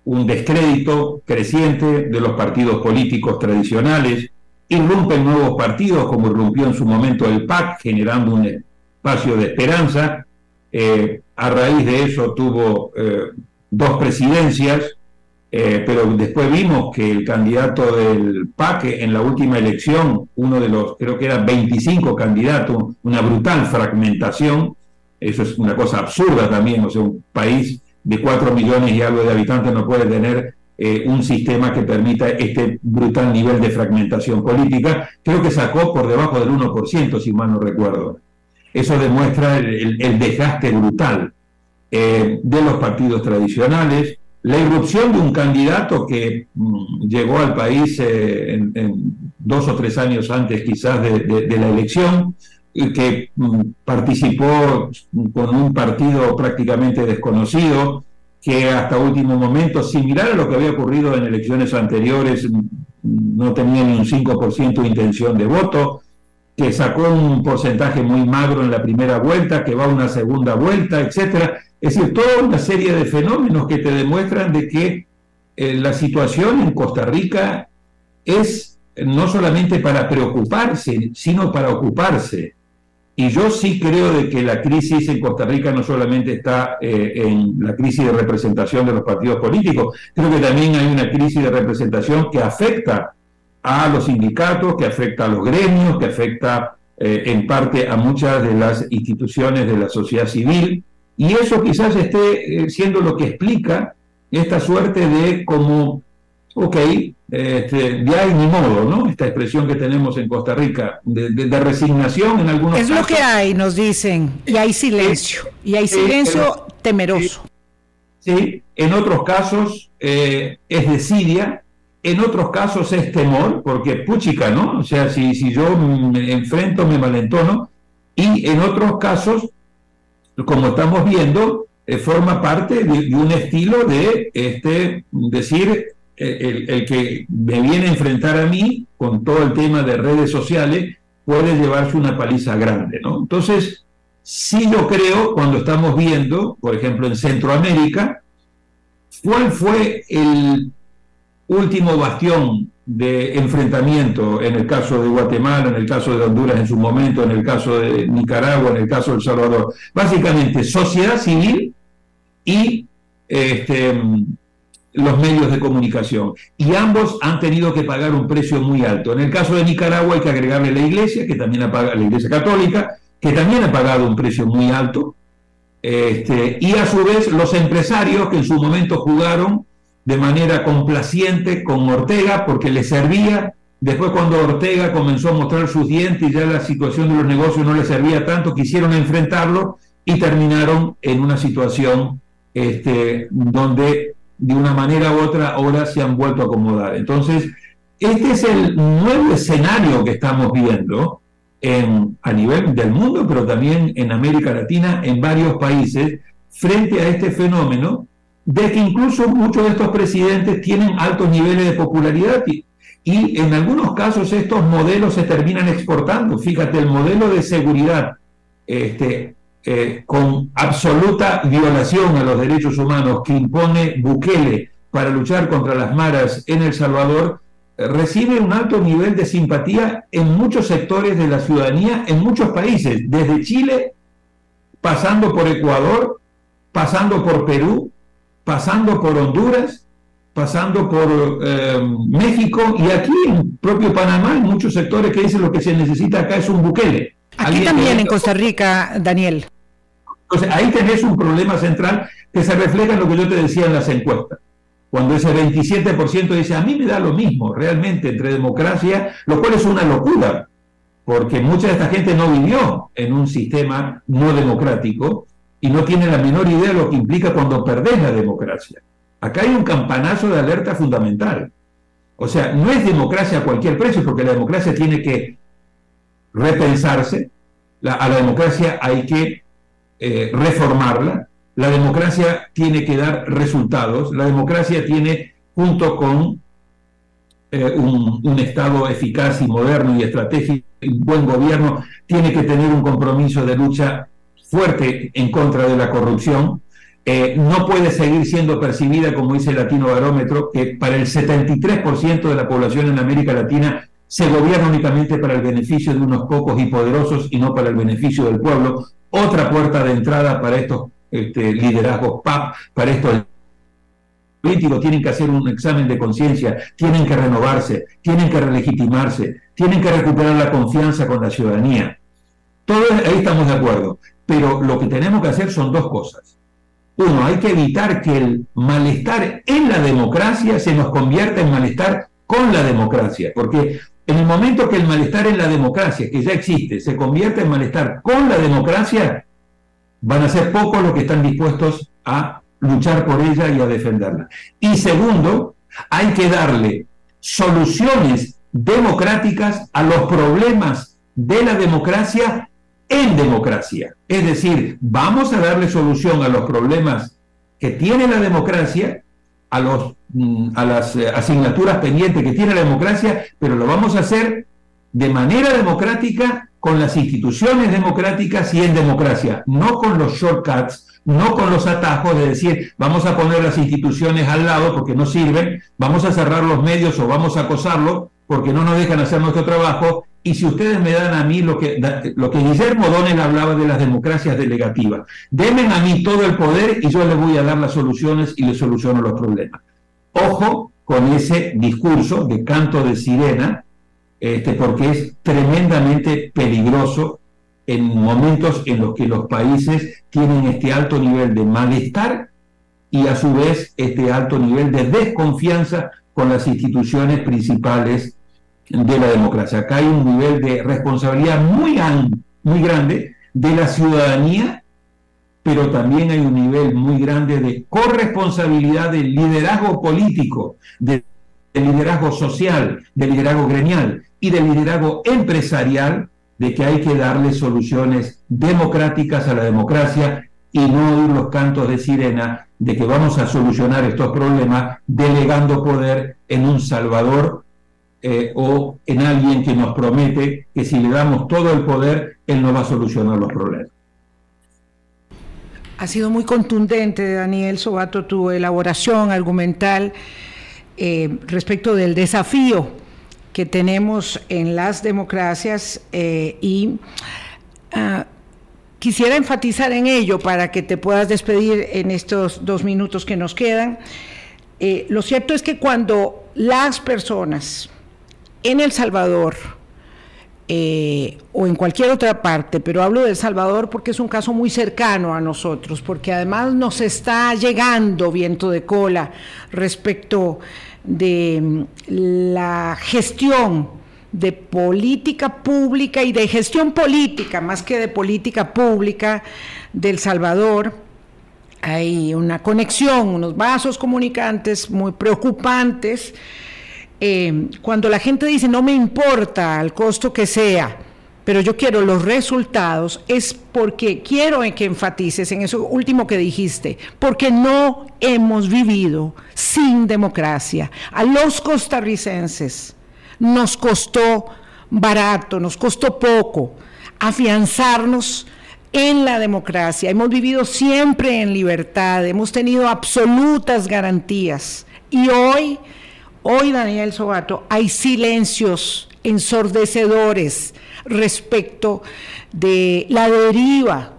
un descrédito creciente de los partidos políticos tradicionales, irrumpen nuevos partidos, como irrumpió en su momento el PAC, generando un espacio de esperanza. Eh, a raíz de eso tuvo dos presidencias, eh, pero después vimos que el candidato del PAC en la última elección, uno de los, creo que eran 25 candidatos, una brutal fragmentación, eso es una cosa absurda también, o sea, un país de 4 millones y algo de habitantes no puede tener eh, un sistema que permita este brutal nivel de fragmentación política, creo que sacó por debajo del 1%, si mal no recuerdo. Eso demuestra el, desgaste brutal eh, de los partidos tradicionales, la irrupción de un candidato que mm, llegó al país eh, dos o tres años antes quizás de, la elección, que mm, participó con un partido prácticamente desconocido, que hasta último momento, similar a lo que había ocurrido en elecciones anteriores, mm, no tenía ni un 5% de intención de voto, que sacó un porcentaje muy magro en la primera vuelta, que va a una segunda vuelta, etcétera. Es decir, toda una serie de fenómenos que te demuestran de que eh, la situación en Costa Rica es no solamente para preocuparse, sino para ocuparse. Y yo sí creo de que la crisis en Costa Rica no solamente está eh, en la crisis de representación de los partidos políticos, creo que también hay una crisis de representación que afecta a los sindicatos, que afecta a los gremios, que afecta eh, en parte a muchas de las instituciones de la sociedad civil, y eso quizás esté eh, siendo lo que explica esta suerte de como, ok, este, de ahí ni modo, ¿no? Esta expresión que tenemos en Costa Rica, de, resignación en algunos casos. Es lo que hay, nos dicen, y hay silencio, y hay silencio temeroso. Sí, en otros casos eh, es desidia, en otros casos es temor, porque puchica, ¿no? O sea, si, si yo me enfrento, me malentono, y en otros casos como estamos viendo, eh, forma parte de, un estilo de este, decir, el, que me viene a enfrentar a mí con todo el tema de redes sociales puede llevarse una paliza grande, ¿no? Entonces, sí yo creo, cuando estamos viendo, por ejemplo, en Centroamérica, ¿cuál fue el último bastión de enfrentamiento en el caso de Guatemala, en el caso de Honduras en su momento, en el caso de Nicaragua, en el caso de El Salvador. Básicamente sociedad civil y este, los medios de comunicación. Y ambos han tenido que pagar un precio muy alto. En el caso de Nicaragua hay que agregarle la iglesia, que también ha pagado, la iglesia católica, que también ha pagado un precio muy alto. Este, y a su vez los empresarios que en su momento jugaron de manera complaciente con Ortega porque le servía. Después cuando Ortega comenzó a mostrar sus dientes y ya la situación de los negocios no le servía tanto, quisieron enfrentarlo y terminaron en una situación este, donde de una manera u otra ahora se han vuelto a acomodar. Entonces, este es el nuevo escenario que estamos viendo en, a nivel del mundo, pero también en América Latina, en varios países, frente a este fenómeno de que incluso muchos de estos presidentes tienen altos niveles de popularidad y, y en algunos casos estos modelos se terminan exportando. Fíjate, el modelo de seguridad este, eh, con absoluta violación a los derechos humanos que impone Bukele para luchar contra las maras en El Salvador, eh, recibe un alto nivel de simpatía en muchos sectores de la ciudadanía, en muchos países, desde Chile, pasando por Ecuador, pasando por Perú, pasando por Honduras, pasando por eh, México y aquí en propio Panamá, en muchos sectores que dicen lo que se necesita acá es un Bukele. Aquí también en Costa Rica, Daniel. Entonces, ahí tenés un problema central que se refleja en lo que yo te decía en las encuestas. Cuando ese 27% dice, a mí me da lo mismo realmente entre democracia, lo cual es una locura, porque mucha de esta gente no vivió en un sistema no democrático y no tiene la menor idea de lo que implica cuando perdés la democracia. Acá hay un campanazo de alerta fundamental. O sea, no es democracia a cualquier precio, porque la democracia tiene que repensarse, a la democracia hay que eh, reformarla. La democracia tiene que dar resultados. La democracia tiene, junto con eh, un, Estado eficaz y moderno y estratégico, un buen gobierno, tiene que tener un compromiso de lucha fuerte en contra de la corrupción. Eh, no puede seguir siendo percibida, como dice el Latino Barómetro, que para el 73% de la población en América Latina se gobierna únicamente para el beneficio de unos pocos y poderosos y no para el beneficio del pueblo otra puerta de entrada para estos este, liderazgos PAP, para estos políticos tienen que hacer un examen de conciencia, tienen que renovarse, tienen que relegitimarse, tienen que recuperar la confianza con la ciudadanía. Todo ahí estamos de acuerdo, pero lo que tenemos que hacer son dos cosas. Uno, hay que evitar que el malestar en la democracia se nos convierta en malestar con la democracia, porque en el momento que el malestar en la democracia, que ya existe, se convierte en malestar con la democracia, van a ser pocos los que están dispuestos a luchar por ella y a defenderla. Y segundo, hay que darle soluciones democráticas a los problemas de la democracia en democracia. Es decir, vamos a darle solución a los problemas que tiene la democracia a, los, mm, a las eh, asignaturas pendientes que tiene la democracia, pero lo vamos a hacer de manera democrática con las instituciones democráticas y en democracia, no con los shortcuts, no con los atajos de decir vamos a poner las instituciones al lado porque no sirven, vamos a cerrar los medios o vamos a acosarlos porque no nos dejan hacer nuestro trabajo y si ustedes me dan a mí lo que, lo que Guillermo hablaba de las democracias delegativas, denme a mí todo el poder y yo les voy a dar las soluciones y les soluciono los problemas. Ojo con ese discurso de canto de sirena, este, porque es tremendamente peligroso en momentos en los que los países tienen este alto nivel de malestar y a su vez este alto nivel de desconfianza con las instituciones principales de la democracia. Acá hay un nivel de responsabilidad muy, muy grande de la ciudadanía, pero también hay un nivel muy grande de corresponsabilidad del liderazgo político, del liderazgo social, del liderazgo gremial y del liderazgo empresarial de que hay que darle soluciones democráticas a la democracia y no oír los cantos de sirena de que vamos a solucionar estos problemas delegando poder en un salvador eh, o en alguien que nos promete que si le damos todo el poder, él nos va a solucionar los problemas. Ha sido muy contundente, Daniel Sobato, tu elaboración argumental eh, respecto del desafío que tenemos en las democracias eh, y ah, quisiera enfatizar en ello para que te puedas despedir en estos dos minutos que nos quedan. lo cierto es que cuando las personas en El Salvador eh, o en cualquier otra parte, pero hablo de El Salvador porque es un caso muy cercano a nosotros, porque además nos está llegando viento de cola respecto de mm, la gestión de política pública y de gestión política, más que de política pública del Salvador, hay una conexión, unos vasos comunicantes muy preocupantes. Eh, cuando la gente dice no me importa al costo que sea, pero yo quiero los resultados, es porque quiero que enfatices en eso último que dijiste, porque no hemos vivido sin democracia. A los costarricenses nos costó barato, nos costó poco afianzarnos en la democracia. Hemos vivido siempre en libertad, hemos tenido absolutas garantías. Y hoy, hoy Daniel Sobato, hay silencios ensordecedores respecto de la deriva,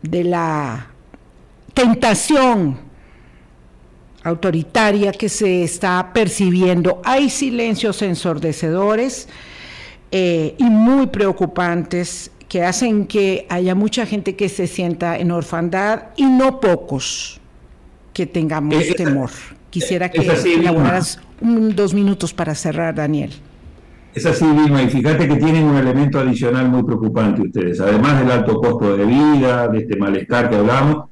de la tentación autoritaria que se está percibiendo. Hay silencios ensordecedores eh, y muy preocupantes que hacen que haya mucha gente que se sienta en orfandad y no pocos que tengamos eh, temor. Quisiera que elaboraras dos minutos para cerrar, Daniel. Es así, Vilma, y fíjate que tienen un elemento adicional muy preocupante ustedes. Además del alto costo de vida, de este malestar que hablamos,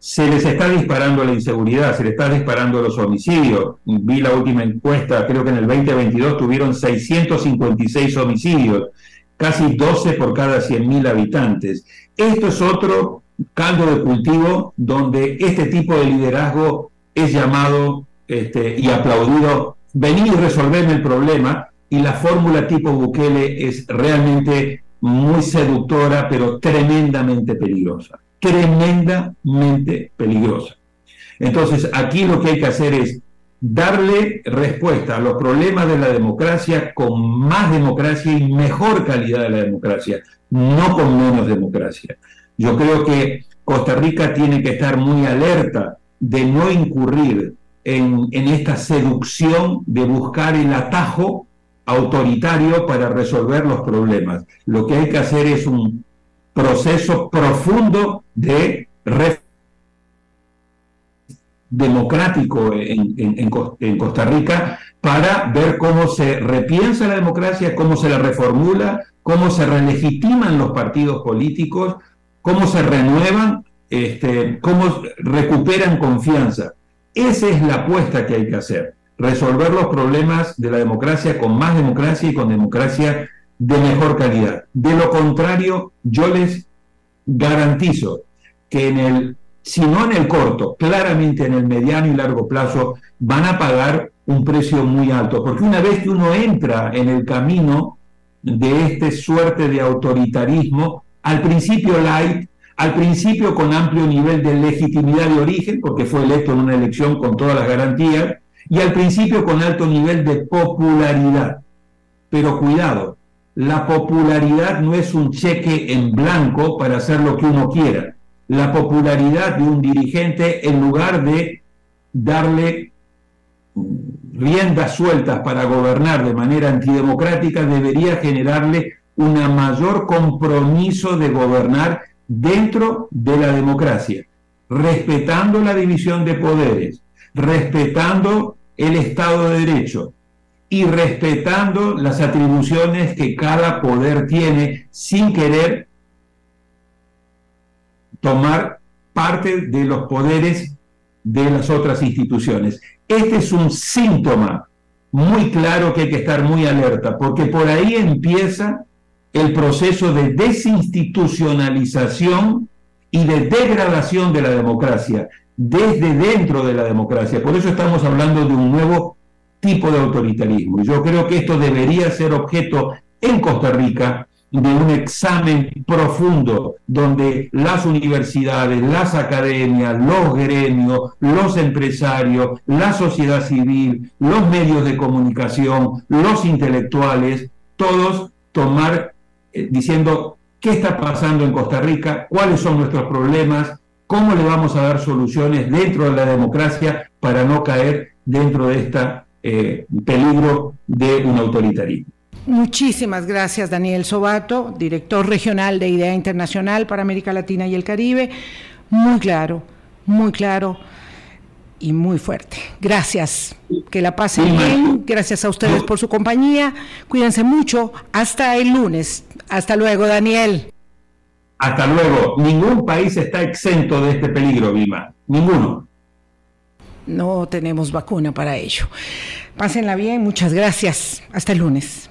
se les está disparando la inseguridad, se les está disparando los homicidios. Vi la última encuesta, creo que en el 2022 tuvieron 656 homicidios, casi 12 por cada 100.000 habitantes. Esto es otro caldo de cultivo donde este tipo de liderazgo es llamado este, y aplaudido. Venir y resolverme el problema, y la fórmula tipo Bukele es realmente muy seductora, pero tremendamente peligrosa, tremendamente peligrosa. Entonces, aquí lo que hay que hacer es darle respuesta a los problemas de la democracia con más democracia y mejor calidad de la democracia, no con menos democracia. Yo creo que Costa Rica tiene que estar muy alerta de no incurrir en, en esta seducción de buscar el atajo autoritario para resolver los problemas. Lo que hay que hacer es un proceso profundo de democrático en, Costa Rica para ver cómo se repiensa la democracia, cómo se la reformula, cómo se relegitiman los partidos políticos, cómo se renuevan, este, cómo recuperan confianza. Esa es la apuesta que hay que hacer resolver los problemas de la democracia con más democracia y con democracia de mejor calidad. De lo contrario, yo les garantizo que en el, si no en el corto, claramente en el mediano y largo plazo, van a pagar un precio muy alto, porque una vez que uno entra en el camino de este suerte de autoritarismo, al principio light, al principio con amplio nivel de legitimidad de origen, porque fue electo en una elección con todas las garantías, y al principio con alto nivel de popularidad. Pero cuidado, la popularidad no es un cheque en blanco para hacer lo que uno quiera. La popularidad de un dirigente, en lugar de darle riendas sueltas para gobernar de manera antidemocrática, debería generarle un mayor compromiso de gobernar dentro de la democracia, respetando la división de poderes, respetando el Estado de Derecho y respetando las atribuciones que cada poder tiene sin querer tomar parte de los poderes de las otras instituciones. Este es un síntoma muy claro que hay que estar muy alerta, porque por ahí empieza el proceso de desinstitucionalización y de degradación de la democracia desde dentro de la democracia. Por eso estamos hablando de un nuevo tipo de autoritarismo. Yo creo que esto debería ser objeto en Costa Rica de un examen profundo donde las universidades, las academias, los gremios, los empresarios, la sociedad civil, los medios de comunicación, los intelectuales, todos tomar eh, diciendo qué está pasando en Costa Rica, cuáles son nuestros problemas, cómo le vamos a dar soluciones dentro de la democracia para no caer dentro de este peligro de un autoritarismo. Muchísimas gracias, Daniel Sobato, director regional de Idea Internacional para América Latina y el Caribe. Muy claro, muy claro y muy fuerte. Gracias. Que la pasen bien. Gracias a ustedes por su compañía. Cuídense mucho. Hasta el lunes. Hasta luego, Daniel. Hasta luego. Ningún país está exento de este peligro, Vilma. Ninguno. No tenemos vacuna para ello. Pásenla bien, muchas gracias. Hasta el lunes.